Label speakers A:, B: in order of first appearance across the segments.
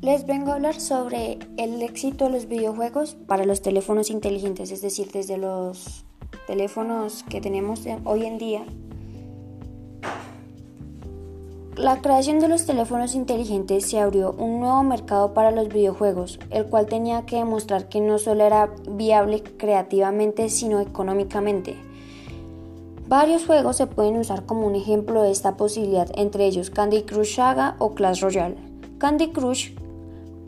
A: Les vengo a hablar sobre el éxito de los videojuegos para los teléfonos inteligentes, es decir, desde los teléfonos que tenemos hoy en día. La creación de los teléfonos inteligentes se abrió un nuevo mercado para los videojuegos, el cual tenía que demostrar que no solo era viable creativamente, sino económicamente. Varios juegos se pueden usar como un ejemplo de esta posibilidad, entre ellos Candy Crush Saga o Clash Royale. Candy Crush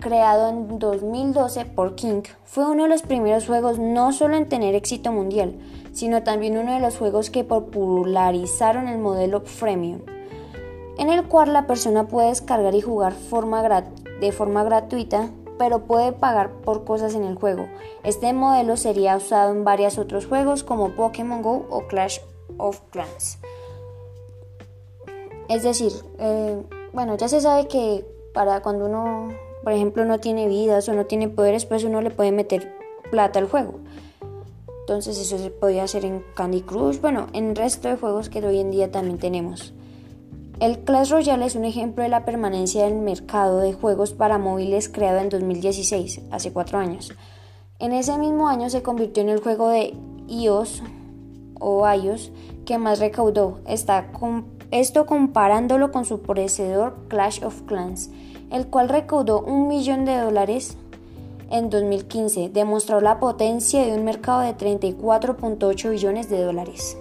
A: creado en 2012 por King, fue uno de los primeros juegos no solo en tener éxito mundial, sino también uno de los juegos que popularizaron el modelo freemium, en el cual la persona puede descargar y jugar de forma gratuita, pero puede pagar por cosas en el juego. Este modelo sería usado en varios otros juegos como Pokémon Go o Clash of Clans. Es decir, eh, bueno, ya se sabe que para cuando uno por ejemplo, no tiene vidas o no tiene poderes, pues uno le puede meter plata al juego. Entonces eso se podía hacer en Candy Crush, bueno, en el resto de juegos que hoy en día también tenemos. El Clash Royale es un ejemplo de la permanencia del mercado de juegos para móviles creado en 2016, hace cuatro años. En ese mismo año se convirtió en el juego de iOS o iOS que más recaudó. Está esto comparándolo con su precedor Clash of Clans el cual recaudó un millón de dólares en 2015, demostró la potencia de un mercado de 34.8 billones de dólares.